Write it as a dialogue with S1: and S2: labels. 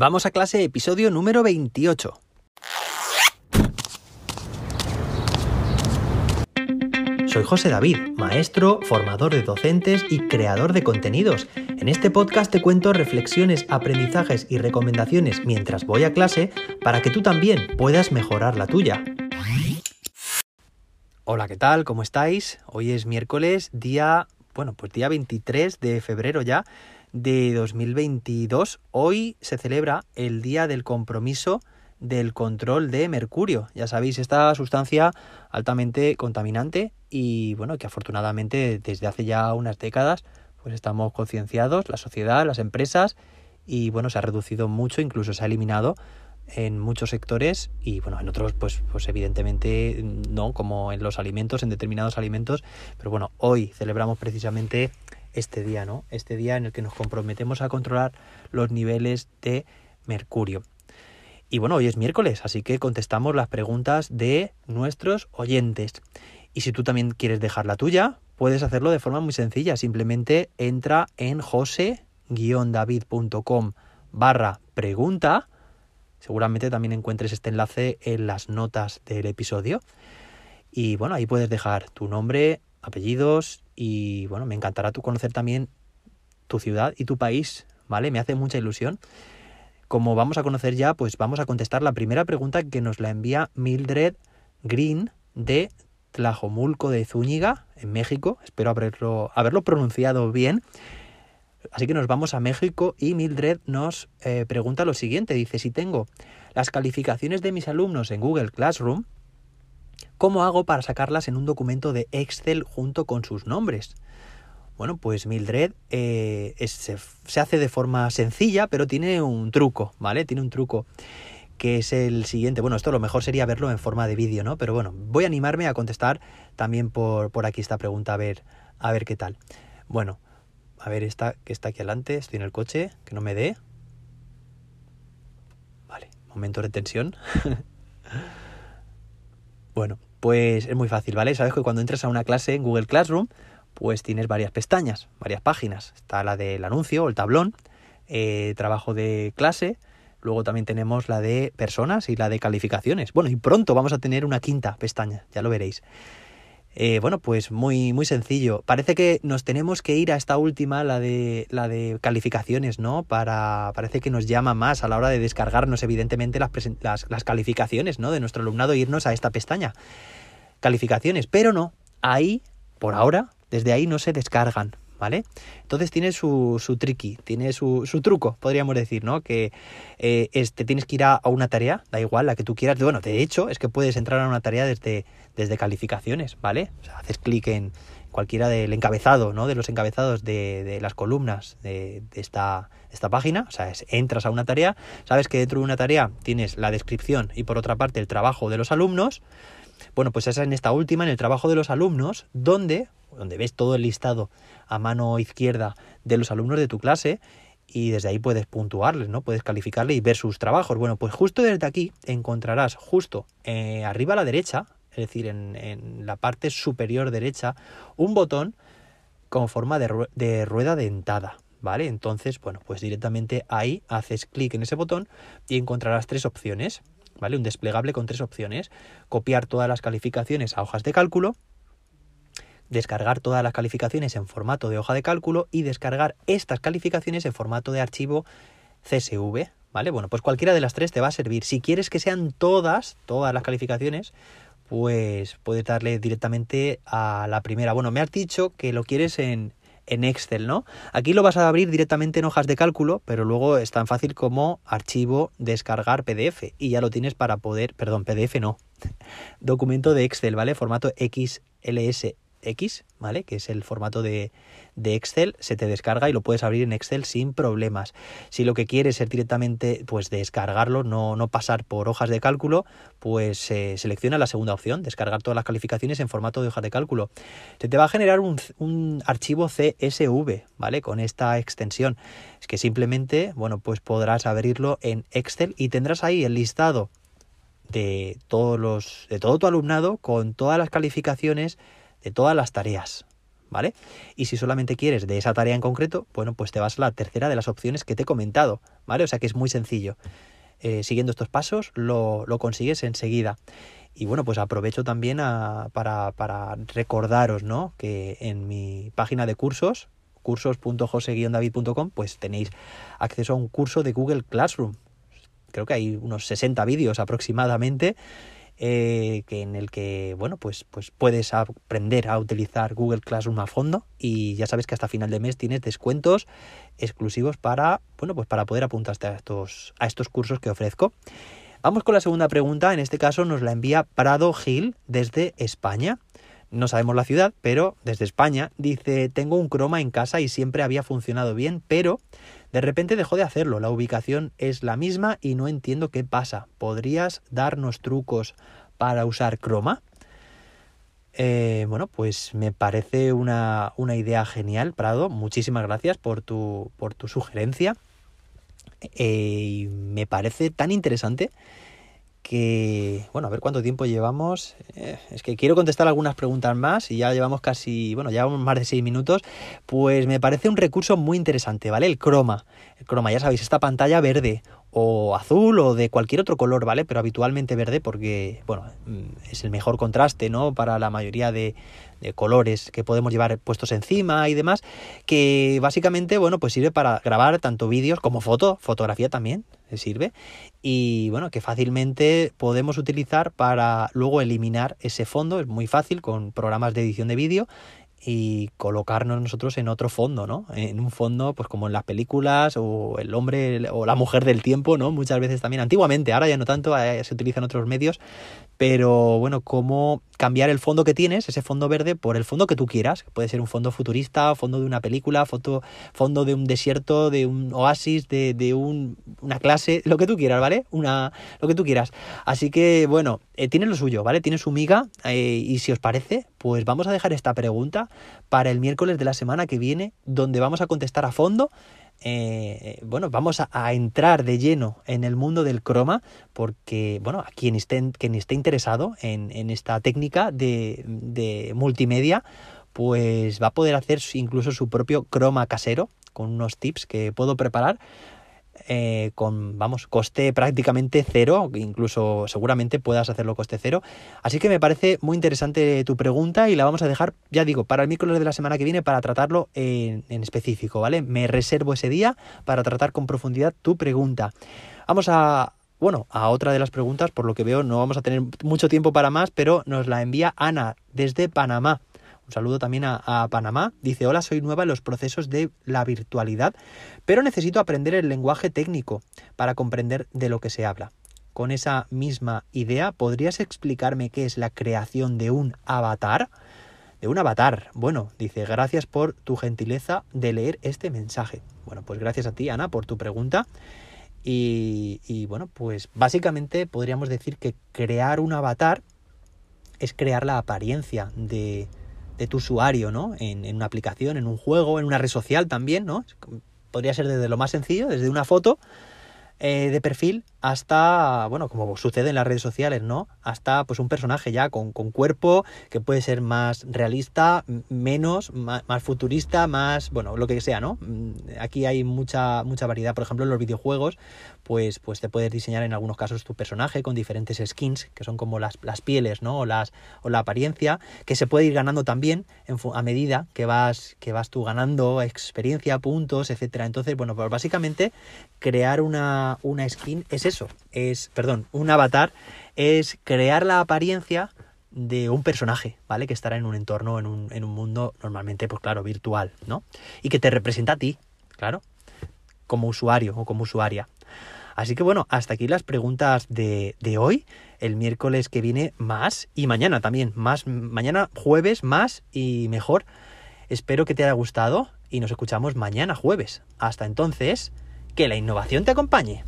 S1: Vamos a clase, episodio número 28. Soy José David, maestro, formador de docentes y creador de contenidos. En este podcast te cuento reflexiones, aprendizajes y recomendaciones mientras voy a clase para que tú también puedas mejorar la tuya. Hola, ¿qué tal? ¿Cómo estáis? Hoy es miércoles, día, bueno, pues día 23 de febrero ya de 2022. Hoy se celebra el Día del Compromiso del Control de Mercurio. Ya sabéis, esta sustancia altamente contaminante y bueno, que afortunadamente desde hace ya unas décadas pues estamos concienciados, la sociedad, las empresas y bueno, se ha reducido mucho, incluso se ha eliminado en muchos sectores y bueno, en otros pues, pues evidentemente no, como en los alimentos, en determinados alimentos, pero bueno, hoy celebramos precisamente este día, ¿no? Este día en el que nos comprometemos a controlar los niveles de mercurio. Y bueno, hoy es miércoles, así que contestamos las preguntas de nuestros oyentes. Y si tú también quieres dejar la tuya, puedes hacerlo de forma muy sencilla. Simplemente entra en jose-david.com barra pregunta. Seguramente también encuentres este enlace en las notas del episodio. Y bueno, ahí puedes dejar tu nombre, apellidos y bueno, me encantará tu conocer también tu ciudad y tu país, ¿vale? Me hace mucha ilusión. Como vamos a conocer ya, pues vamos a contestar la primera pregunta que nos la envía Mildred Green de Tlajomulco de Zúñiga, en México. Espero haberlo, haberlo pronunciado bien. Así que nos vamos a México y Mildred nos eh, pregunta lo siguiente. Dice, si tengo las calificaciones de mis alumnos en Google Classroom, ¿Cómo hago para sacarlas en un documento de Excel junto con sus nombres? Bueno, pues Mildred eh, se, hace de forma sencilla, pero tiene un truco, ¿vale? Tiene un truco que es el siguiente. Bueno, esto lo mejor sería verlo en forma de vídeo, ¿no? Pero bueno, voy a animarme a contestar también por, por aquí esta pregunta, a ver, a ver qué tal. Bueno, a ver esta que está aquí adelante, estoy en el coche, que no me dé. Vale, momento de tensión. Bueno, pues es muy fácil, ¿vale? Sabes que cuando entras a una clase en Google Classroom, pues tienes varias pestañas, varias páginas. Está la del anuncio el tablón, eh, trabajo de clase, luego también tenemos la de personas y la de calificaciones. Bueno, y pronto vamos a tener una quinta pestaña, ya lo veréis. Eh, bueno, pues muy, muy sencillo. Parece que nos tenemos que ir a esta última, la de, la de calificaciones, ¿no? Para, parece que nos llama más a la hora de descargarnos, evidentemente, las, las, las calificaciones, ¿no? De nuestro alumnado, irnos a esta pestaña. Calificaciones, pero no, ahí, por ahora, desde ahí no se descargan, ¿vale? Entonces tiene su, su tricky, tiene su, truco, podríamos decir, ¿no? Que eh, tienes que ir a, una tarea, da igual, la que tú quieras. Bueno, de hecho, es que puedes entrar a una tarea desde, calificaciones, ¿vale? O sea, haces clic en cualquiera del encabezado, ¿no? De los encabezados de, las columnas de, esta, esta página, o sea, entras a una tarea, sabes que dentro de una tarea tienes la descripción y por otra parte el trabajo de los alumnos, bueno, pues esa en esta última, en el trabajo de los alumnos, donde, donde ves todo el listado a mano izquierda de los alumnos de tu clase y desde ahí puedes puntuarles, ¿no? Puedes calificarles y ver sus trabajos. Bueno, pues justo desde aquí encontrarás justo eh, arriba a la derecha, es decir, en, la parte superior derecha, un botón con forma de, de rueda dentada. ¿Vale? Entonces, bueno, pues directamente ahí haces clic en ese botón y encontrarás tres opciones. ¿vale? Un desplegable con tres opciones. Copiar todas las calificaciones a hojas de cálculo, descargar todas las calificaciones en formato de hoja de cálculo y descargar estas calificaciones en formato de archivo CSV, ¿vale? Bueno, pues cualquiera de las tres te va a servir. Si quieres que sean todas, todas las calificaciones, pues puedes darle directamente a la primera. Bueno, me has dicho que lo quieres en, en Excel, ¿no? Aquí lo vas a abrir directamente en hojas de cálculo, pero luego es tan fácil como archivo descargar PDF y ya lo tienes para poder, perdón, PDF no, documento de Excel, ¿vale? Formato XLS X, ¿vale? Que es el formato de, Excel, se te descarga y lo puedes abrir en Excel sin problemas. Si lo que quieres es directamente, pues descargarlo, no, no pasar por hojas de cálculo, pues eh, selecciona la segunda opción, descargar todas las calificaciones en formato de hojas de cálculo. Se te va a generar un, un archivo CSV, ¿vale? Con esta extensión. Es que simplemente, bueno, pues podrás abrirlo en Excel y tendrás ahí el listado de todos los de todo tu alumnado con todas las calificaciones de todas las tareas, ¿vale? Y si solamente quieres de esa tarea en concreto, bueno, pues te vas a la tercera de las opciones que te he comentado, ¿vale? O sea que es muy sencillo. Eh, siguiendo estos pasos lo, lo, consigues enseguida. Y bueno, pues aprovecho también para, para, recordaros, ¿no? Que en mi página de cursos, cursos.jose-david.com, pues tenéis acceso a un curso de Google Classroom. Creo que hay unos 60 vídeos aproximadamente eh, que en el que bueno pues pues puedes aprender a utilizar Google Classroom a fondo y ya sabes que hasta final de mes tienes descuentos exclusivos para bueno pues para poder apuntarte a estos a estos cursos que ofrezco. Vamos con la segunda pregunta. En este caso nos la envía Prado Gil desde España. No sabemos la ciudad, pero desde España. Dice, tengo un croma en casa y siempre había funcionado bien, pero de repente dejó de hacerlo. La ubicación es la misma y no entiendo qué pasa. ¿Podrías darnos trucos para usar croma? Eh, bueno, pues me parece una, una, idea genial, Prado. Muchísimas gracias por tu, por tu sugerencia. Eh, me parece tan interesante que, bueno, a ver cuánto tiempo llevamos. Eh, es que quiero contestar algunas preguntas más y ya llevamos casi, bueno, llevamos más de seis minutos. Pues me parece un recurso muy interesante, ¿vale? El croma. El croma, ya sabéis, esta pantalla verde o azul o de cualquier otro color, ¿vale? Pero habitualmente verde porque, bueno, mm, es el mejor contraste, ¿no? Para la mayoría de, de colores que podemos llevar puestos encima y demás, que básicamente, bueno, pues sirve para grabar tanto vídeos como foto, fotografía también sirve, y bueno, que fácilmente podemos utilizar para luego eliminar ese fondo, es muy fácil con programas de edición de vídeo y colocarnos nosotros en otro fondo, ¿no? En un fondo, pues como en las películas o el hombre o la mujer del tiempo, ¿no? Muchas veces también, antiguamente, ahora ya no tanto, eh, se utilizan otros medios, pero bueno, cómo cambiar el fondo que tienes, ese fondo verde, por el fondo que tú quieras. Puede ser un fondo futurista, fondo de una película, foto, fondo de un desierto, de un oasis, de, de un, una clase, lo que tú quieras, ¿vale? Una, lo que tú quieras. Así que, bueno, eh, tiene lo suyo, ¿vale? Tiene su miga. Eh, y si os parece, pues vamos a dejar esta pregunta para el miércoles de la semana que viene, donde vamos a contestar a fondo eh, bueno, vamos a, entrar de lleno en el mundo del croma, porque, bueno, a quien esté, quien esté interesado en, esta técnica de, de, multimedia, pues va a poder hacer incluso su propio croma casero, con unos tips que puedo preparar eh, con, vamos, coste prácticamente cero, incluso seguramente puedas hacerlo coste cero. Así que me parece muy interesante tu pregunta y la vamos a dejar, ya digo, para el miércoles de la semana que viene para tratarlo en, en específico, ¿vale? Me reservo ese día para tratar con profundidad tu pregunta. Vamos a, bueno, a otra de las preguntas, por lo que veo no vamos a tener mucho tiempo para más, pero nos la envía Ana desde Panamá. Un saludo también a, Panamá. Dice, hola, soy nueva en los procesos de la virtualidad, pero necesito aprender el lenguaje técnico para comprender de lo que se habla. Con esa misma idea, ¿podrías explicarme qué es la creación de un avatar? De un avatar. Bueno, dice, gracias por tu gentileza de leer este mensaje. Bueno, pues gracias a ti, Ana, por tu pregunta. Y, y bueno, pues básicamente podríamos decir que crear un avatar es crear la apariencia de, de tu usuario, ¿no? En, en, una aplicación, en un juego, en una red social también, ¿no? Podría ser desde lo más sencillo, desde una foto eh, de perfil hasta, bueno, como sucede en las redes sociales, ¿no? Hasta pues un personaje ya con, con cuerpo que puede ser más realista, menos, más, futurista, más, bueno, lo que sea, ¿no? Mm, aquí hay mucha, mucha variedad, por ejemplo, en los videojuegos, pues, pues te puedes diseñar en algunos casos tu personaje con diferentes skins, que son como las, las pieles, ¿no? O, las, o la apariencia, que se puede ir ganando también en, a medida que vas, que vas tú ganando experiencia, puntos, etcétera. Entonces, bueno, pues básicamente crear una, una skin es eso, es, perdón, un avatar es crear la apariencia de un personaje, ¿vale? Que estará en un entorno, en un, en un mundo normalmente, pues claro, virtual, ¿no? Y que te representa a ti, claro, como usuario o como usuaria. Así que bueno, hasta aquí las preguntas de, de hoy. El miércoles que viene más y mañana también, más, mañana jueves más y mejor. Espero que te haya gustado y nos escuchamos mañana jueves. Hasta entonces, que la innovación te acompañe.